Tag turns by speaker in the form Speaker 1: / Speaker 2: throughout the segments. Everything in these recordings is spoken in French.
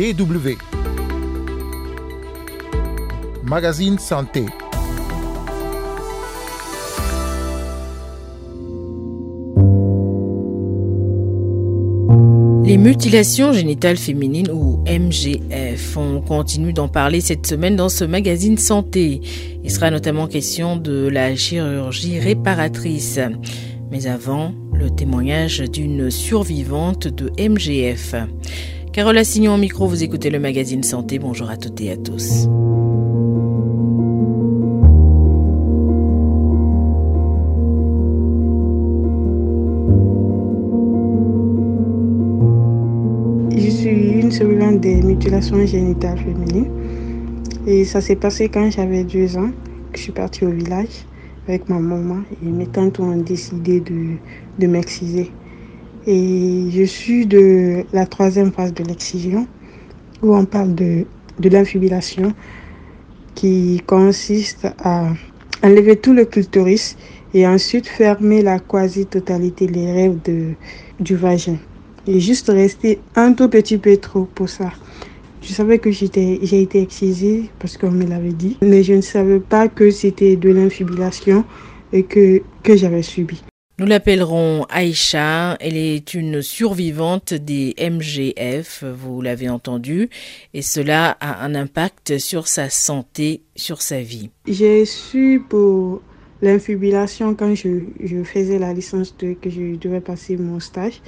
Speaker 1: DW. Magazine Santé.
Speaker 2: Les mutilations génitales féminines ou MGF, on continue d'en parler cette semaine dans ce magazine santé. Il sera notamment question de la chirurgie réparatrice. Mais avant, le témoignage d'une survivante de MGF. Carole Assignon au micro, vous écoutez le magazine santé. Bonjour à toutes et à tous.
Speaker 3: survivante des mutilations génitales féminines. Et ça s'est passé quand j'avais deux ans, que je suis partie au village avec ma maman et mes tantes ont décidé de, de m'exciser. Et je suis de la troisième phase de l'excision où on parle de, de l'infibulation qui consiste à enlever tout le clitoris et ensuite fermer la quasi-totalité des rêves de, du vagin. Et juste rester un tout petit peu trop pour ça. Je savais que j'ai été excisée parce qu'on me l'avait dit, mais je ne savais pas que c'était de l'infibulation et que, que j'avais subi.
Speaker 2: Nous l'appellerons Aïcha. Elle est une survivante des MGF, vous l'avez entendu, et cela a un impact sur sa santé, sur sa vie.
Speaker 3: J'ai su pour l'infibulation quand je, faisais la licence que je devais passer mon stage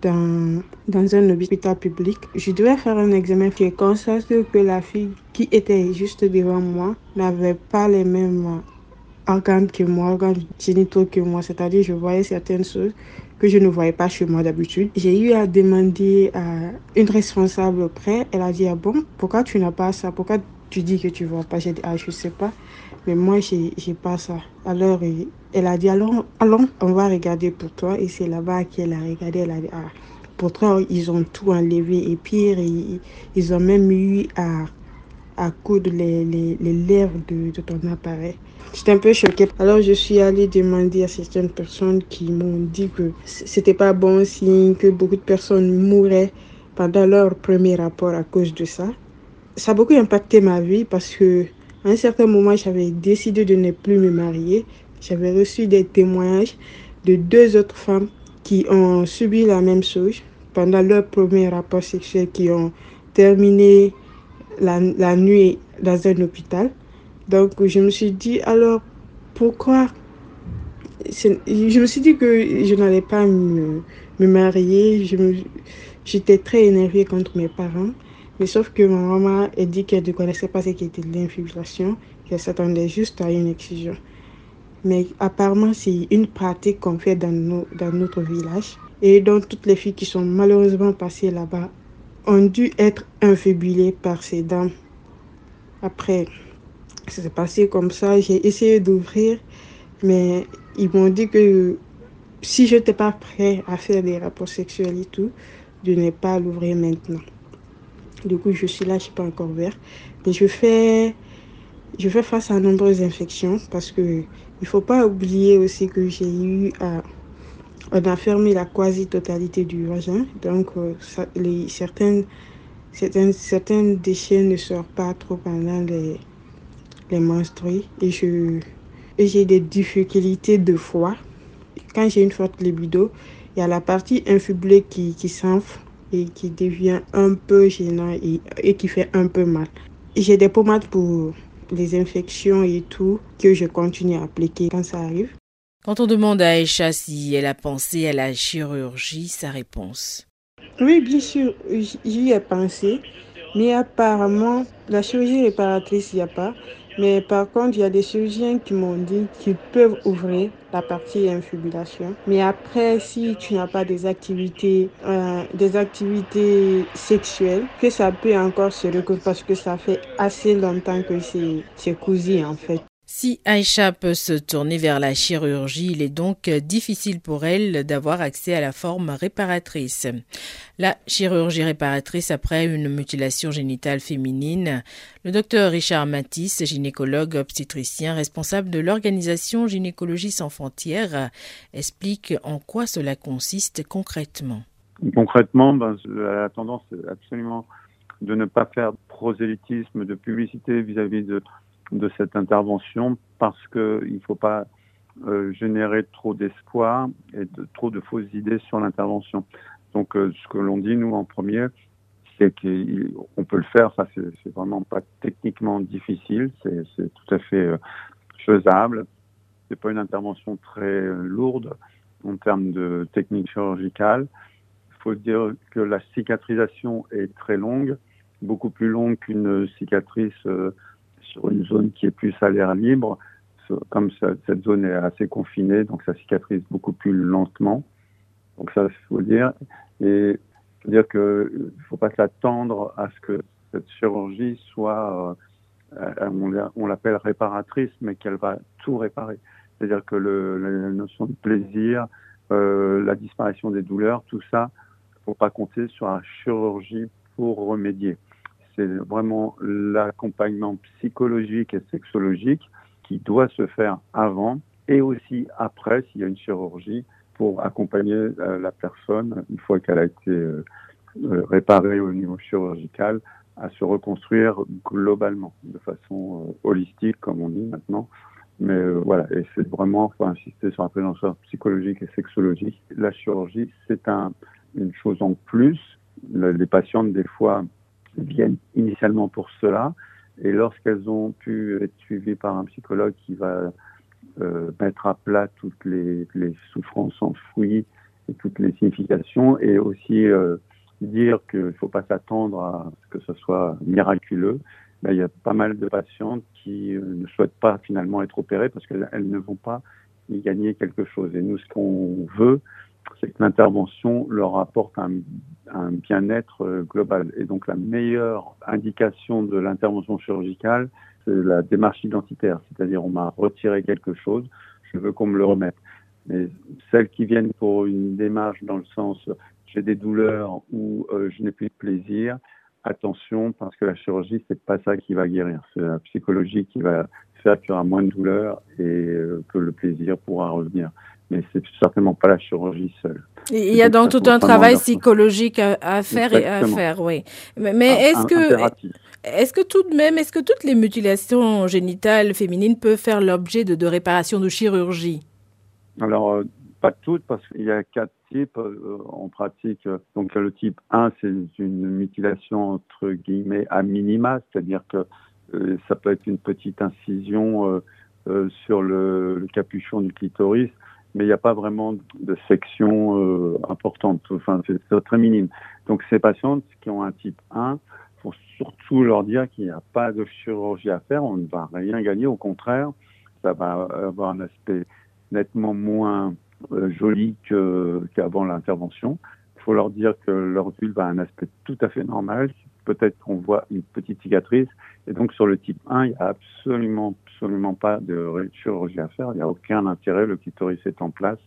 Speaker 3: dans, dans un hôpital public. Je devais faire un examen. J'ai constaté que la fille qui était juste devant moi n'avait pas les mêmes organes que moi, organes génitaux que moi. C'est-à-dire, je voyais certaines choses que je ne voyais pas chez moi d'habitude. J'ai eu à demander à une responsable près. Elle a dit, ah bon, pourquoi tu n'as pas ça? Pourquoi tu dis que tu vois pas? J'ai dit, ah, je sais pas. Mais moi, j'ai pas ça. Alors, elle a dit, allons, allons, on va regarder pour toi. Et c'est là-bas qu'elle a regardé. Elle a dit, ah, pour toi, ils ont tout enlevé. Et pire, ils, ils ont même eu à, à coudre les, les, les lèvres de, de ton appareil. J'étais un peu choquée. Alors, je suis allée demander à certaines personnes qui m'ont dit que c'était pas bon signe, que beaucoup de personnes mouraient pendant leur premier rapport à cause de ça. Ça a beaucoup impacté ma vie parce que à un certain moment, j'avais décidé de ne plus me marier. J'avais reçu des témoignages de deux autres femmes qui ont subi la même chose pendant leur premier rapport sexuel, qui ont terminé la, nuit dans un hôpital. Donc, je me suis dit, alors, pourquoi? Je me suis dit que je n'allais pas me, me marier. J'étais très énervée contre mes parents. Mais sauf que ma maman a dit qu'elle ne connaissait pas ce qu'était l'infiltration, qu'elle s'attendait juste à une excision. Mais apparemment, c'est une pratique qu'on fait dans, nos, dans notre village. Et donc, toutes les filles qui sont malheureusement passées là-bas ont dû être infibulées par ces dames. Après, ça s'est passé comme ça. J'ai essayé d'ouvrir, mais ils m'ont dit que si je n'étais pas prêt à faire des rapports sexuels et tout, de ne pas l'ouvrir maintenant. Du coup, je suis là, je suis pas encore vert. Mais je fais, je fais face à nombreuses infections parce que il faut pas oublier aussi que j'ai eu à. On a fermé la quasi-totalité du vagin. Donc, euh, ça, les, certains déchets ne sortent pas trop pendant les, les menstrues. Et je et j'ai des difficultés de foie. Quand j'ai une forte libido, il y a la partie infibulée qui, qui s'enfle et qui devient un peu gênant et, et qui fait un peu mal. J'ai des pommades pour les infections et tout que je continue à appliquer quand ça arrive.
Speaker 2: Quand on demande à Aïcha si elle a pensé à la chirurgie, sa réponse
Speaker 3: Oui, bien sûr, j'y ai pensé, mais apparemment, la chirurgie réparatrice, il n'y a pas. Mais par contre, il y a des chirurgiens qui m'ont dit qu'ils peuvent ouvrir la partie infibulation. Mais après, si tu n'as pas des activités, euh, des activités sexuelles, que ça peut encore se recouvrir parce que ça fait assez longtemps que c'est cousu en fait.
Speaker 2: Si Aïcha peut se tourner vers la chirurgie, il est donc difficile pour elle d'avoir accès à la forme réparatrice. La chirurgie réparatrice après une mutilation génitale féminine. Le docteur Richard Matisse, gynécologue obstétricien responsable de l'organisation Gynécologie sans frontières, explique en quoi cela consiste concrètement.
Speaker 4: Concrètement, ben, elle a tendance absolument de ne pas faire prosélytisme, de publicité vis-à-vis de, de cette intervention parce qu'il ne faut pas euh, générer trop d'espoir et trop de fausses idées sur l'intervention. Donc euh, ce que l'on dit, nous, en premier, c'est qu'on peut le faire, ça c'est vraiment pas techniquement difficile, c'est tout à fait euh, faisable. C'est pas une intervention très lourde en termes de technique chirurgicale. Il faut dire que la cicatrisation est très longue, beaucoup plus longue qu'une cicatrice sur une zone qui est plus à l'air libre comme cette zone est assez confinée, donc ça cicatrise beaucoup plus lentement. Donc ça, il faut dire. Et dire qu'il ne faut pas s'attendre à ce que cette chirurgie soit, euh, on l'appelle réparatrice, mais qu'elle va tout réparer. C'est-à-dire que le, la notion de plaisir, euh, la disparition des douleurs, tout ça, faut pas compter sur la chirurgie pour remédier. C'est vraiment l'accompagnement psychologique et sexologique qui doit se faire avant et aussi après s'il y a une chirurgie pour accompagner euh, la personne une fois qu'elle a été euh, euh, réparée au niveau chirurgical à se reconstruire globalement de façon holistique comme on dit maintenant. Mais voilà et c'est vraiment faut insister sur la présence psychologique et sexologique. La chirurgie c'est un, une chose en plus. Les patientes des fois viennent initialement pour cela et lorsqu'elles ont pu être suivies par un psychologue qui va euh, mettre à plat toutes les, souffrances enfouies et toutes les significations, et aussi euh, dire qu'il ne faut pas s'attendre à ce que ce soit miraculeux, ben, il y a pas mal de patientes qui euh, ne souhaitent pas finalement être opérées parce qu'elles ne vont pas y gagner quelque chose. Et nous, ce qu'on veut, c'est que l'intervention leur apporte un, bien-être euh, global. Et donc la meilleure indication de l'intervention chirurgicale, c'est la démarche identitaire, c'est-à-dire on m'a retiré quelque chose, je veux qu'on me le remette. Mais celles qui viennent pour une démarche dans le sens j'ai des douleurs ou euh, je n'ai plus de plaisir, attention parce que la chirurgie c'est pas ça qui va guérir, c'est la psychologie qui va faire qu'il y aura moins de douleurs et euh, que le plaisir pourra revenir mais c'est certainement pas la chirurgie seule.
Speaker 2: Il y a donc tout un travail psychologique à, faire et à faire, oui. Mais, est-ce que, est-ce que tout de même, est-ce que toutes les mutilations génitales féminines peuvent faire l'objet de, de réparations de chirurgie?
Speaker 4: Alors, euh, pas toutes, parce qu'il y a quatre types euh, en pratique. Donc, le type 1, c'est une mutilation entre guillemets à minima, c'est-à-dire que euh, ça peut être une petite incision sur le, le, capuchon du clitoris mais il n'y a pas vraiment de section euh, importante. Enfin, c'est très minime. Donc, ces patientes qui ont un type 1, faut surtout leur dire qu'il n'y a pas de chirurgie à faire. On ne va rien gagner. Au contraire, ça va avoir un aspect nettement moins euh, joli qu'avant l'intervention. Faut leur dire que leur vulve a un aspect tout à fait normal, peut-être qu'on voit une petite cicatrice. Et donc sur le type 1, il n'y a absolument, absolument pas de chirurgie à faire. Il n'y a aucun intérêt. Le clitoris est en place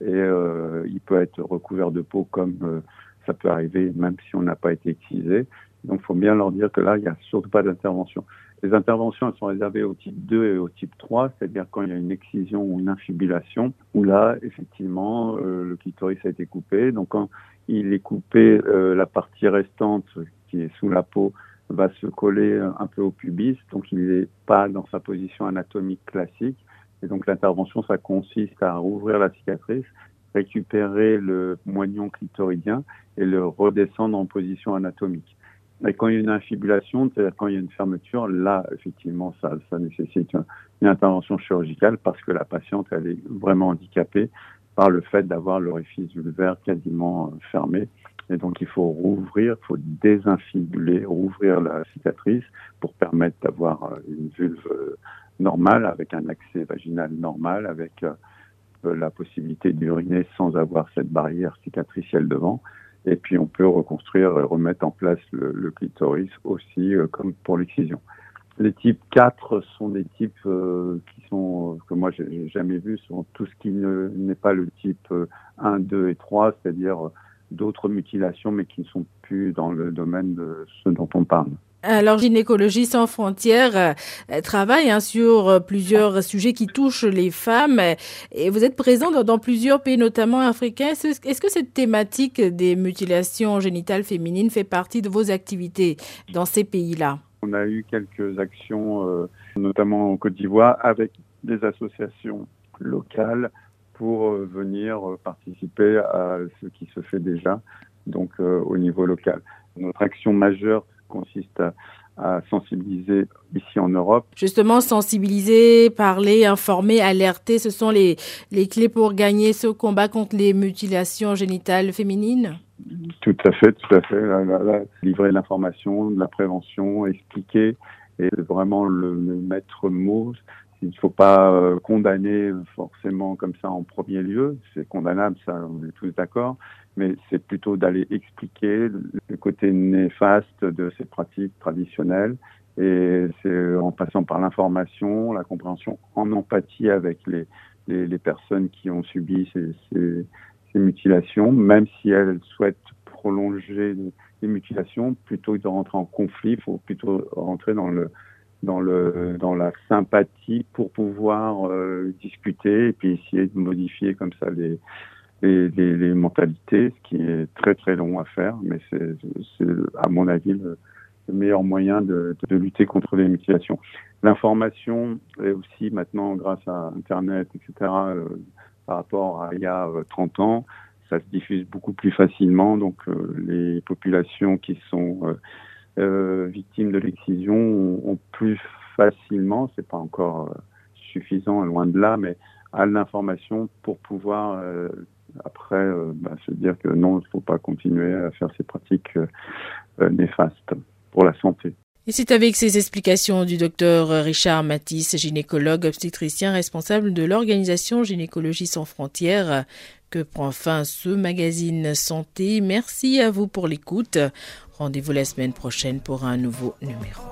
Speaker 4: et euh, il peut être recouvert de peau comme euh, ça peut arriver même si on n'a pas été excisé. Donc il faut bien leur dire que là, il n'y a surtout pas d'intervention. Les interventions sont réservées au type 2 et au type 3, c'est-à-dire quand il y a une excision ou une infibulation, où là, effectivement, euh, le clitoris a été coupé. Donc quand il est coupé, euh, la partie restante qui est sous la peau va se coller un peu au pubis, donc il n'est pas dans sa position anatomique classique. Et donc l'intervention, ça consiste à rouvrir la cicatrice, récupérer le moignon clitoridien et le redescendre en position anatomique. Et quand il y a une infibulation, c'est-à-dire quand il y a une fermeture, là, effectivement, ça, ça nécessite une intervention chirurgicale parce que la patiente, elle est vraiment handicapée par le fait d'avoir l'orifice vulvaire quasiment fermé et donc, il faut rouvrir, il faut désinfibuler, rouvrir la cicatrice pour permettre d'avoir euh, une vulve euh, normale, avec un accès vaginal normal, avec euh, la possibilité d'uriner sans avoir cette barrière cicatricielle devant. Et puis, on peut reconstruire et remettre en place le, clitoris aussi, comme pour l'excision. Les types 4 sont des types qui sont, que moi j'ai jamais vus, sont tout ce qui n'est pas le type 1, 2 et 3, c'est-à-dire d'autres mutilations, mais qui ne sont plus dans le domaine de ce dont on parle.
Speaker 2: Alors, Gynécologie sans frontières euh, travaille hein, sur euh, plusieurs sujets qui touchent les femmes et vous êtes présent dans, plusieurs pays, notamment africains. Est-ce que cette thématique des mutilations génitales féminines fait partie de vos activités dans ces pays-là?
Speaker 4: On a eu quelques actions, euh, notamment en Côte d'Ivoire, avec des associations locales pour venir participer à ce qui se fait déjà, donc au niveau local. Notre action majeure consiste à, sensibiliser ici en Europe.
Speaker 2: Justement, sensibiliser, parler, informer, alerter, ce sont les, les clés pour gagner ce combat contre les mutilations génitales féminines?
Speaker 4: Tout à fait, tout à fait. livrer de l'information, de la prévention, expliquer et vraiment le, le maître mot. Il ne faut pas euh, condamner forcément comme ça en premier lieu. C'est condamnable, ça, on est tous d'accord mais c'est plutôt d'aller expliquer le côté néfaste de ces pratiques traditionnelles. Et c'est en passant par l'information, la compréhension, en empathie avec les, personnes qui ont subi ces, ces, ces, mutilations, même si elles souhaitent prolonger les mutilations, plutôt que de rentrer en conflit, il faut plutôt rentrer dans le dans le dans la sympathie pour pouvoir euh, discuter et puis essayer de modifier comme ça les les, les, les, mentalités, ce qui est très très long à faire, mais c'est à mon avis le, meilleur moyen de, de, lutter contre les mutilations. L'information est aussi maintenant, grâce à Internet, etc., euh, par rapport à il y a 30 euh, ans, ça se diffuse beaucoup plus facilement, donc euh, les populations qui sont euh, victimes de l'excision ont, plus facilement, c'est pas encore suffisant, loin de là, mais à l'information pour pouvoir après euh, bah, se dire que non, il ne faut pas continuer à faire ces pratiques euh, euh, néfastes pour la santé.
Speaker 2: Et c'est avec ces explications du docteur Richard Matisse, gynécologue obstétricien responsable de l'organisation Gynécologie sans frontières, que prend fin ce magazine santé. Merci à vous pour l'écoute. Rendez-vous la semaine prochaine pour un nouveau numéro.